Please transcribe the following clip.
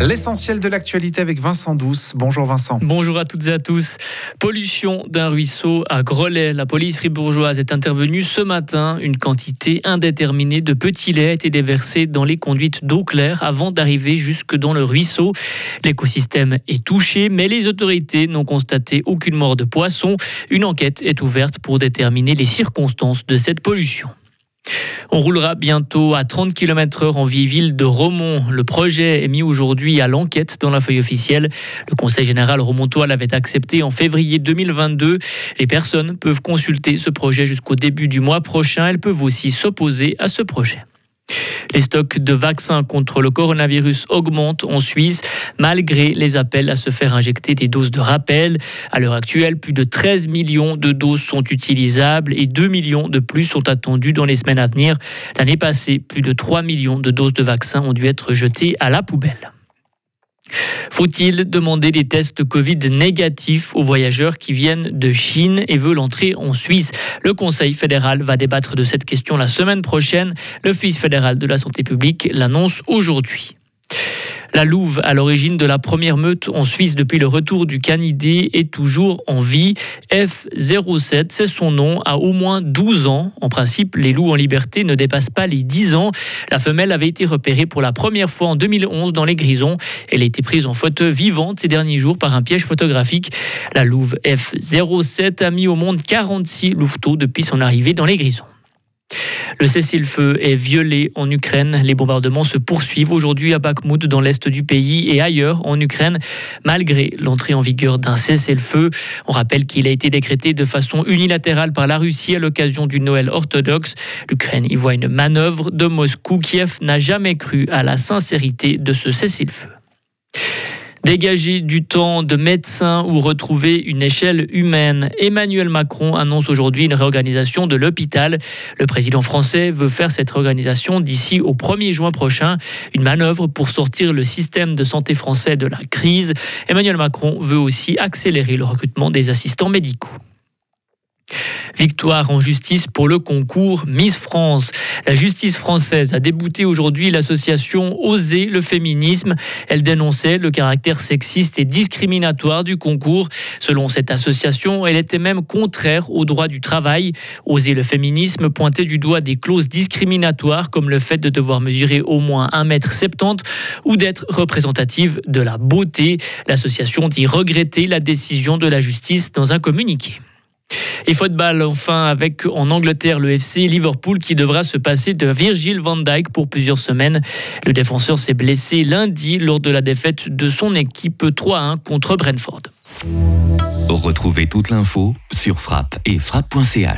L'essentiel de l'actualité avec Vincent Douce. Bonjour Vincent. Bonjour à toutes et à tous. Pollution d'un ruisseau à Grelais. La police fribourgeoise est intervenue ce matin. Une quantité indéterminée de petits laits a été déversée dans les conduites d'eau claire avant d'arriver jusque dans le ruisseau. L'écosystème est touché, mais les autorités n'ont constaté aucune mort de poisson. Une enquête est ouverte pour déterminer les circonstances de cette pollution. On roulera bientôt à 30 km h en vieille ville de Romont. Le projet est mis aujourd'hui à l'enquête dans la feuille officielle. Le Conseil général romontois l'avait accepté en février 2022. Les personnes peuvent consulter ce projet jusqu'au début du mois prochain. Elles peuvent aussi s'opposer à ce projet. Les stocks de vaccins contre le coronavirus augmentent en Suisse malgré les appels à se faire injecter des doses de rappel. À l'heure actuelle, plus de 13 millions de doses sont utilisables et 2 millions de plus sont attendues dans les semaines à venir. L'année passée, plus de 3 millions de doses de vaccins ont dû être jetées à la poubelle. Faut-il demander des tests Covid négatifs aux voyageurs qui viennent de Chine et veulent entrer en Suisse? Le Conseil fédéral va débattre de cette question la semaine prochaine. L'Office fédéral de la santé publique l'annonce aujourd'hui. La louve, à l'origine de la première meute en Suisse depuis le retour du canidé, est toujours en vie. F07, c'est son nom, a au moins 12 ans. En principe, les loups en liberté ne dépassent pas les 10 ans. La femelle avait été repérée pour la première fois en 2011 dans les Grisons. Elle a été prise en photo vivante ces derniers jours par un piège photographique. La louve F07 a mis au monde 46 louveteaux depuis son arrivée dans les Grisons. Le cessez-le-feu est violé en Ukraine. Les bombardements se poursuivent aujourd'hui à Bakhmut, dans l'est du pays et ailleurs en Ukraine, malgré l'entrée en vigueur d'un cessez-le-feu. On rappelle qu'il a été décrété de façon unilatérale par la Russie à l'occasion du Noël orthodoxe. L'Ukraine y voit une manœuvre de Moscou. Kiev n'a jamais cru à la sincérité de ce cessez-le-feu. Dégager du temps de médecins ou retrouver une échelle humaine. Emmanuel Macron annonce aujourd'hui une réorganisation de l'hôpital. Le président français veut faire cette réorganisation d'ici au 1er juin prochain. Une manœuvre pour sortir le système de santé français de la crise. Emmanuel Macron veut aussi accélérer le recrutement des assistants médicaux. Victoire en justice pour le concours Miss France. La justice française a débouté aujourd'hui l'association Oser le féminisme. Elle dénonçait le caractère sexiste et discriminatoire du concours. Selon cette association, elle était même contraire au droit du travail. Oser le féminisme pointait du doigt des clauses discriminatoires comme le fait de devoir mesurer au moins 1m70 ou d'être représentative de la beauté. L'association dit regretter la décision de la justice dans un communiqué. Et football enfin avec en Angleterre le FC Liverpool qui devra se passer de Virgil van Dijk pour plusieurs semaines. Le défenseur s'est blessé lundi lors de la défaite de son équipe 3-1 contre Brentford. Retrouvez toute l'info sur frappe et frappe.ch.